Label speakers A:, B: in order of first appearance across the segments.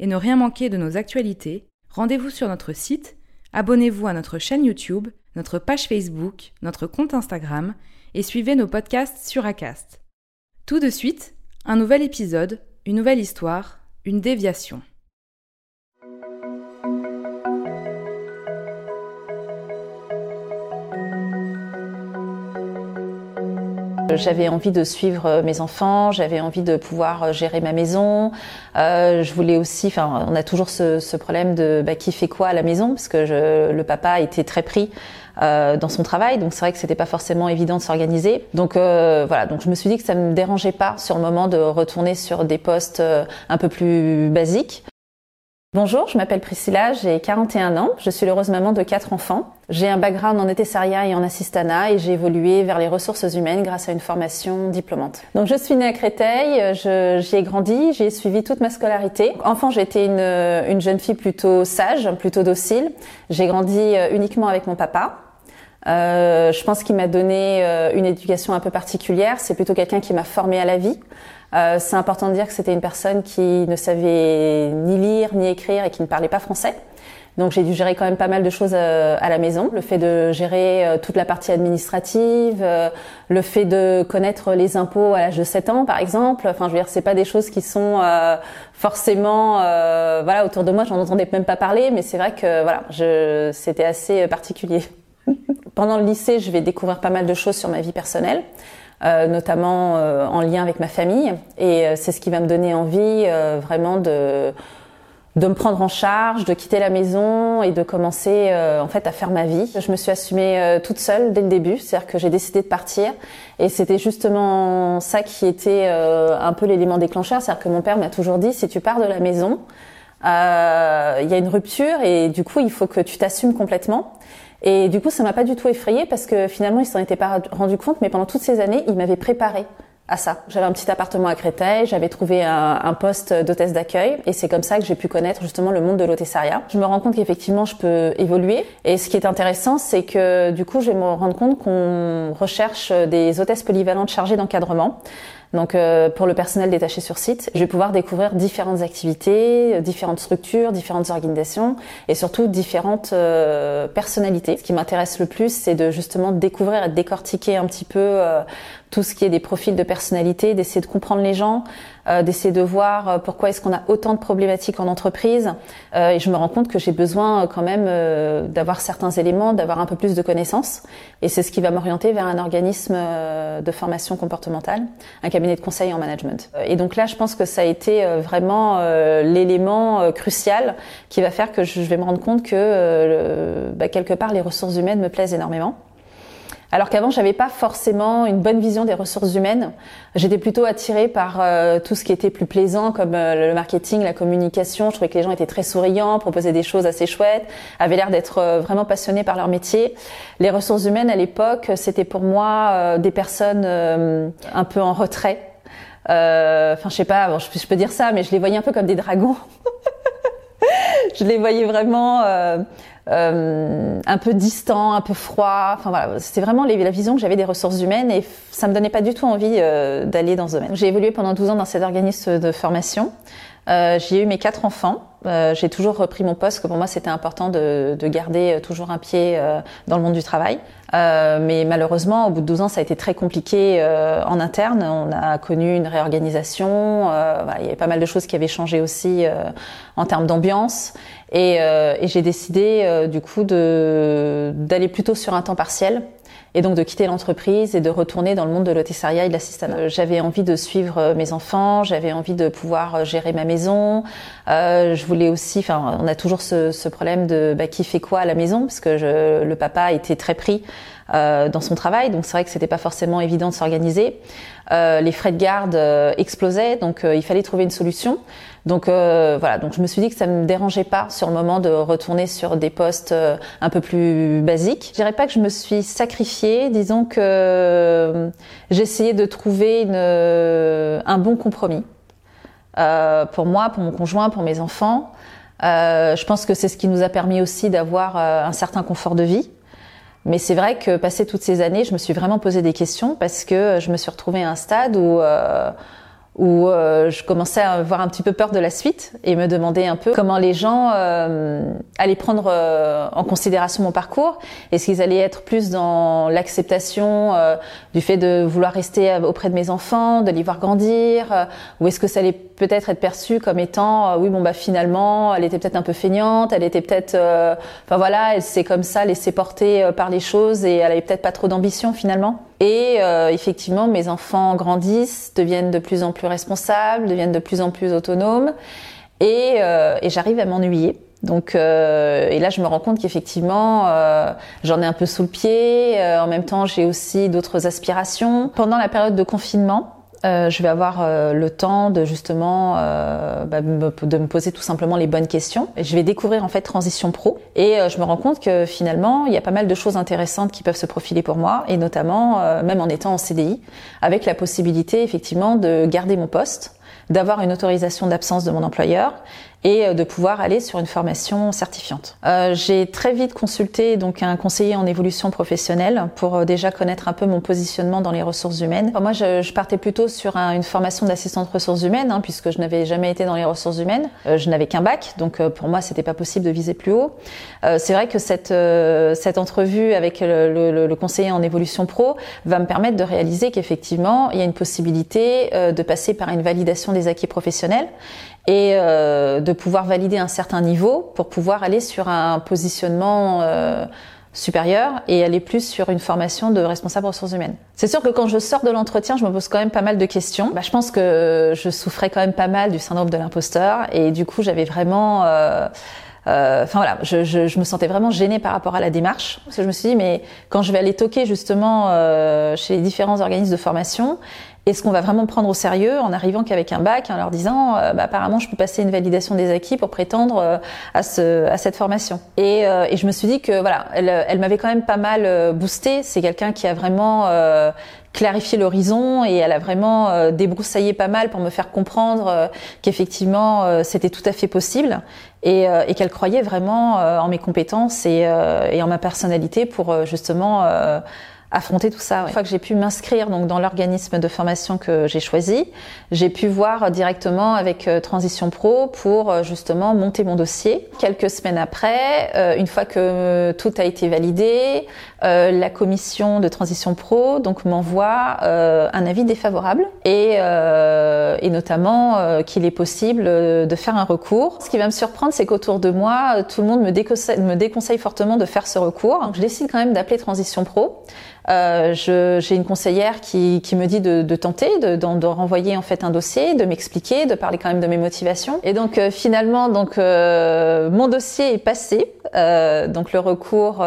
A: et ne rien manquer de nos actualités, rendez-vous sur notre site, abonnez-vous à notre chaîne YouTube, notre page Facebook, notre compte Instagram et suivez nos podcasts sur Acast. Tout de suite, un nouvel épisode, une nouvelle histoire, une déviation.
B: J'avais envie de suivre euh, mes enfants, j'avais envie de pouvoir euh, gérer ma maison. Euh, je voulais aussi, enfin, on a toujours ce, ce problème de bah, qui fait quoi à la maison, parce que je, le papa était très pris euh, dans son travail, donc c'est vrai que c'était pas forcément évident de s'organiser. Donc euh, voilà, donc je me suis dit que ça me dérangeait pas sur le moment de retourner sur des postes un peu plus basiques. Bonjour, je m'appelle Priscilla, j'ai 41 ans, je suis l'heureuse maman de quatre enfants. J'ai un background en ETSARIA et en assistanat et j'ai évolué vers les ressources humaines grâce à une formation diplômante. Donc je suis née à Créteil, j'y ai grandi, j'y ai suivi toute ma scolarité. Enfant, j'étais une, une jeune fille plutôt sage, plutôt docile. J'ai grandi uniquement avec mon papa. Euh, je pense qu'il m'a donné euh, une éducation un peu particulière. C'est plutôt quelqu'un qui m'a formée à la vie. Euh, c'est important de dire que c'était une personne qui ne savait ni lire ni écrire et qui ne parlait pas français. Donc j'ai dû gérer quand même pas mal de choses euh, à la maison. Le fait de gérer euh, toute la partie administrative, le fait de connaître les impôts à l'âge de 7 ans par exemple. Enfin je veux dire c'est pas des choses qui sont forcément voilà autour de moi, j'en entendais même pas parler mais c'est vrai que voilà, je c'était assez particulier. Pendant le lycée, je vais découvrir pas mal de choses sur ma vie personnelle. Euh, notamment euh, en lien avec ma famille. Et euh, c'est ce qui va me donner envie vraiment de de me prendre en charge, de quitter la maison et de commencer en fait à faire ma vie. Je me suis assumée toute seule dès le début, c'est-à-dire que j'ai décidé de partir et c'était justement ça qui était un peu l'élément déclencheur, c'est-à-dire que mon père m'a toujours dit si tu pars de la maison, il y a une rupture et du coup il faut que tu t'assumes complètement. Et du coup, ça m'a pas du tout effrayée parce que finalement, il s'en était pas rendu compte, mais pendant toutes ces années, il m'avait préparé à ça. J'avais un petit appartement à Créteil, j'avais trouvé un, un poste d'hôtesse d'accueil et c'est comme ça que j'ai pu connaître justement le monde de l'hôtessariat. Je me rends compte qu'effectivement je peux évoluer et ce qui est intéressant c'est que du coup je vais me rendre compte qu'on recherche des hôtesses polyvalentes chargées d'encadrement. Donc euh, pour le personnel détaché sur site, je vais pouvoir découvrir différentes activités, euh, différentes structures, différentes organisations et surtout différentes euh, personnalités. Ce qui m'intéresse le plus, c'est de justement découvrir et décortiquer un petit peu tout ce qui est des profils de personnalité, d'essayer de comprendre les gens, de voir euh, pourquoi est-ce qu'on a autant de problématiques en entreprise. Euh, et je me rends compte que j'ai besoin quand même d'avoir certains éléments, d'avoir un peu plus de connaissances. Et c'est ce qui va m'orienter vers un organisme de formation comportementale, un cabinet de conseil en management. Et donc là, je pense que ça a été vraiment l'élément crucial qui va faire que je vais me rendre compte que bah, quelque part les ressources humaines me plaisent énormément. Alors qu'avant, j'avais pas forcément une bonne vision des ressources humaines. J'étais plutôt attirée par euh, tout ce qui était plus plaisant, comme euh, le marketing, la communication. Je trouvais que les gens étaient très souriants, proposaient des choses assez chouettes, avaient l'air d'être euh, vraiment passionnés par leur métier. Les ressources humaines, à l'époque, c'était pour moi des personnes un peu en retrait. Enfin, je sais pas, bon, je, peux dire ça, mais je les voyais un peu comme des dragons. je les voyais vraiment euh, un peu distant, un peu froid. Enfin voilà, c'était vraiment la vision que j'avais des ressources humaines et ça me donnait pas du tout envie euh, d'aller dans ce domaine. J'ai évolué pendant 12 ans dans cet organisme de formation. Euh, j'ai eu mes quatre enfants. Euh, j'ai toujours repris mon poste, que pour moi c'était important de, de, garder euh, toujours un pied euh, dans le monde du travail. Euh, mais malheureusement, au bout de 12 ans, ça a été très compliqué en interne. On a connu une réorganisation. Voilà, il y avait pas mal de choses qui avaient changé aussi en termes d'ambiance. Et, et j'ai décidé du coup d'aller plutôt sur un temps partiel et donc de quitter l'entreprise et de retourner dans le monde de l'hôtesseria et de l'assistanat. Euh, j'avais envie de suivre mes enfants, j'avais envie de pouvoir gérer ma maison. Euh, je voulais aussi, enfin, on a toujours ce, ce problème de bah, qui fait quoi à la maison, parce que je, le papa était très pris euh, dans son travail, donc c'est vrai que c'était pas forcément évident de s'organiser. Euh, les frais de garde euh, explosaient, donc il fallait trouver une solution. Donc voilà, donc je me suis dit que ça me dérangeait pas sur le moment de retourner sur des postes un peu plus basiques. Je dirais pas que je me suis sacrifiée, disons que essayé de trouver une, un bon compromis pour moi, pour mon conjoint, pour mes enfants. je pense que c'est ce qui nous a permis aussi d'avoir un certain confort de vie. Mais c'est vrai que passé toutes ces années, je me suis vraiment posé des questions parce que je me suis retrouvée à un stade où euh, où euh, je commençais à avoir un petit peu peur de la suite et me demander un peu comment les gens euh, allaient prendre euh, en considération mon parcours. Est-ce qu'ils allaient être plus dans l'acceptation euh, du fait de vouloir rester auprès de mes enfants, de les voir grandir, ou est-ce que ça allait peut-être être perçu comme étant oui bon bah finalement elle était peut-être un peu feignante, elle était peut-être enfin voilà elle s'est comme ça laissée porter par les choses et elle avait peut-être pas trop d'ambition finalement. Et euh, effectivement, mes enfants grandissent, deviennent de plus en plus responsables, deviennent de plus en plus autonomes, et, euh, et j'arrive à m'ennuyer. Donc, euh, et là, je me rends compte qu'effectivement, euh, j'en ai un peu sous le pied. en même temps, j'ai aussi d'autres aspirations. Pendant la période de confinement, euh, je vais avoir euh, le temps de justement euh, bah, de me poser tout simplement les bonnes questions. Je vais découvrir en fait Transition Pro et je me rends compte que finalement il y a pas mal de choses intéressantes qui peuvent se profiler pour moi et notamment même en étant en CDI avec la possibilité effectivement de garder mon poste d'avoir une autorisation d'absence de mon employeur et euh, de pouvoir aller sur une formation certifiante. Euh, j'ai très vite consulté donc un conseiller en évolution professionnelle pour euh, déjà connaître un peu mon positionnement dans les ressources humaines. moi, je, je, partais plutôt sur un, une formation d'assistante ressources humaines hein, puisque je n'avais jamais été dans les ressources humaines. Euh, je n'avais qu'un bac, donc pour moi, c'était pas possible de viser plus haut. C'est vrai que cette cette entrevue avec le, le, le, conseiller en évolution pro va me permettre de réaliser qu'effectivement, il y a une possibilité de passer par une validation des acquis professionnels et euh, de pouvoir valider un certain niveau pour pouvoir aller sur un positionnement euh, supérieur et aller plus sur une formation de responsable ressources humaines. C'est sûr que quand je sors de l'entretien, je me pose quand même pas mal de questions. Bah, je pense que je souffrais quand même pas mal du syndrome de l'imposteur et du coup j'avais vraiment euh, enfin voilà, je, je, je, me sentais vraiment gênée par rapport à la démarche parce que je me suis dit mais quand je vais aller toquer justement euh, chez les différents organismes de formation, est-ce qu'on va vraiment prendre au sérieux en arrivant qu'avec un bac, en leur disant euh, bah, apparemment je peux passer une validation des acquis pour prétendre euh, à, ce, à cette formation? Et, euh, et, je me suis dit que voilà, elle, elle m'avait quand même pas mal boosté. C'est quelqu'un qui a vraiment clarifié l'horizon et elle a vraiment débroussaillé pas mal pour me faire comprendre qu'effectivement c'était tout à fait possible et, et qu'elle croyait vraiment en mes compétences et, et en ma personnalité pour justement affronter tout ça. Une fois que j'ai pu m'inscrire donc dans l'organisme de formation que j'ai choisi, j'ai pu voir directement avec euh, Transition Pro pour euh, justement monter mon dossier. Quelques semaines après, euh, une fois que tout a été validé, la commission de Transition Pro donc m'envoie un avis défavorable et, et notamment qu'il est possible de faire un recours. Ce qui va me surprendre, c'est qu'autour de moi, tout le monde me déconseille, me déconseille fortement de faire ce recours. Donc je décide quand même d'appeler Transition Pro. Euh, j'ai une conseillère qui, qui, me dit de, de tenter, de, de, renvoyer en fait un dossier, de m'expliquer, de parler quand même de mes motivations. Et donc euh, finalement, donc euh, mon dossier est passé. Donc le recours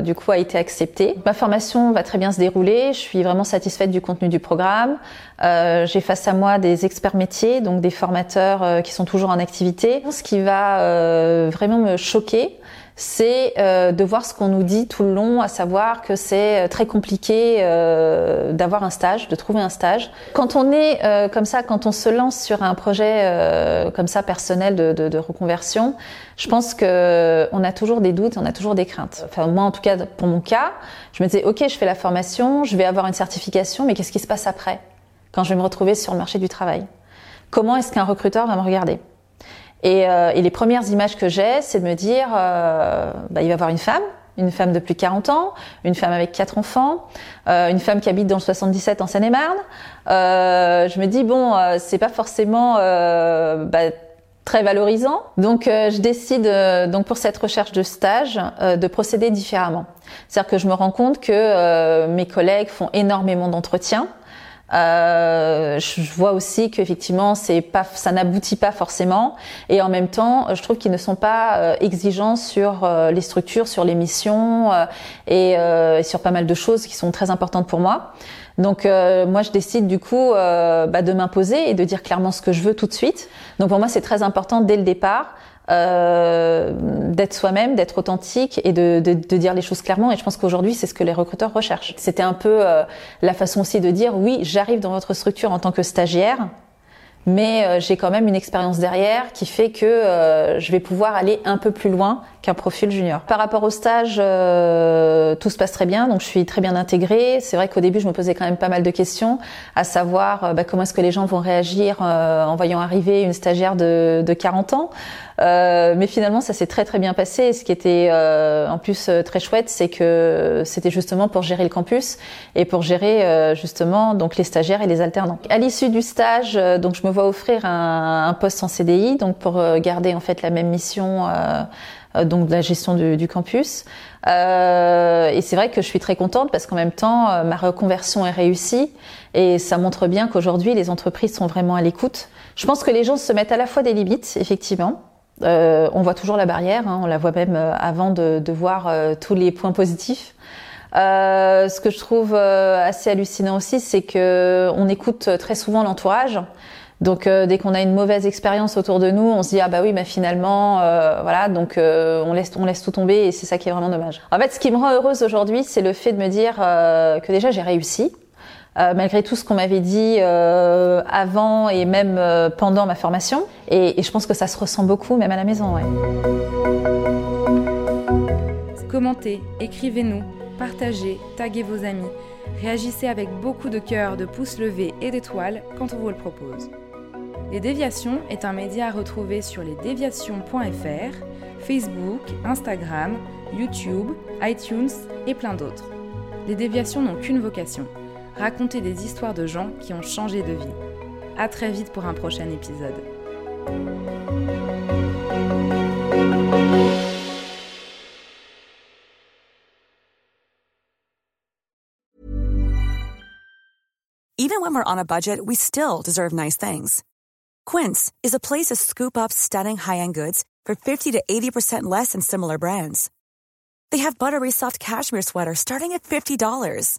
B: du coup a été accepté. Ma formation va très bien se dérouler. Je suis vraiment satisfaite du contenu du programme. j'ai face à moi des experts métiers, donc des formateurs qui sont toujours en activité. Ce qui va vraiment me choquer, c'est euh, de voir ce qu'on nous dit tout le long, à savoir que c'est euh, très compliqué euh, d'avoir un stage, de trouver un stage. Quand on est comme ça, quand on se lance sur un projet comme ça personnel de, de, de, reconversion, je pense que on a toujours des doutes, on a toujours des craintes. Enfin moi en tout cas pour mon cas, je me disais ok je fais la formation, je vais avoir une certification, mais qu'est-ce qui se passe après quand je vais me retrouver sur le marché du travail? Comment est-ce qu'un recruteur va me regarder? Et, euh, et, les premières images que j'ai, c'est de me dire, euh, bah, il va y avoir une femme, une femme de plus de 40 ans, une femme avec quatre enfants, euh, une femme qui habite dans le 77 en Seine-et-Marne. Euh, je me dis bon, euh, c'est pas forcément bah, très valorisant. Donc euh, je décide euh, donc pour cette recherche de stage euh, de procéder différemment. C'est-à-dire que je me rends compte que mes collègues font énormément d'entretiens. Je vois aussi qu'effectivement c'est pas ça n'aboutit pas forcément et en même temps je trouve qu'ils ne sont pas exigeants sur les structures sur les missions et, et sur pas mal de choses qui sont très importantes pour moi. Donc euh, moi je décide du coup euh, bah, de m'imposer et de dire clairement ce que je veux tout de suite. Donc pour moi c'est très important dès le départ euh, d'être soi-même, d'être authentique et de, de, de, dire les choses clairement. Et je pense qu'aujourd'hui c'est ce que les recruteurs recherchent. C'était un peu euh, la façon aussi de dire oui j'arrive dans votre structure en tant que stagiaire mais euh, j'ai quand même une expérience derrière qui fait que euh, je vais pouvoir aller un peu plus loin qu'un profil junior. Par rapport au stage, euh, tout se passe très bien, donc je suis très bien intégrée. C'est vrai qu'au début, je me posais quand même pas mal de questions, à savoir bah, comment est-ce que les gens vont réagir en voyant arriver une stagiaire de, de 40 ans. Mais finalement, ça s'est très très bien passé. ce qui était en plus très chouette, c'est que c'était justement pour gérer le campus et pour gérer justement donc les stagiaires et les alternants. À l'issue du stage, donc je me va offrir un, un, poste en CDI, donc pour euh, garder en fait la même mission, euh, euh, donc de la gestion du, du campus. Euh, et c'est vrai que je suis très contente parce qu'en même temps, ma reconversion est réussie et ça montre bien qu'aujourd'hui les entreprises sont vraiment à l'écoute. Je pense que les gens se mettent à la fois des limites, effectivement. Euh, on voit toujours la barrière, hein, on la voit même avant de, de voir tous les points positifs. Euh, ce que je trouve assez hallucinant aussi, c'est que on écoute très souvent l'entourage. Donc euh, dès qu'on a une mauvaise expérience autour de nous, on se dit ah bah oui, mais finalement euh, voilà, donc euh, on laisse on laisse tout tomber et c'est ça qui est vraiment dommage. En fait, ce qui me rend heureuse aujourd'hui, c'est le fait de me dire que déjà j'ai réussi. Malgré tout ce qu'on m'avait dit avant et même pendant ma formation. Et, je pense que ça se ressent beaucoup, même à la maison.
A: Commentez, écrivez-nous, partagez, taguez vos amis. Réagissez avec beaucoup de cœur, de pouces levés et d'étoiles quand on vous le propose. Les Déviations est un média à retrouver sur lesdéviations.fr, Facebook, Instagram, YouTube, iTunes et plein d'autres. Les Déviations n'ont qu'une vocation raconter des histoires de gens qui ont changé de vie. À très vite pour un prochain épisode.
C: Even when we're on a budget, we still deserve nice things. Quince is a place to scoop up stunning high-end goods for 50 to 80% less than similar brands. They have buttery soft cashmere sweaters starting at $50,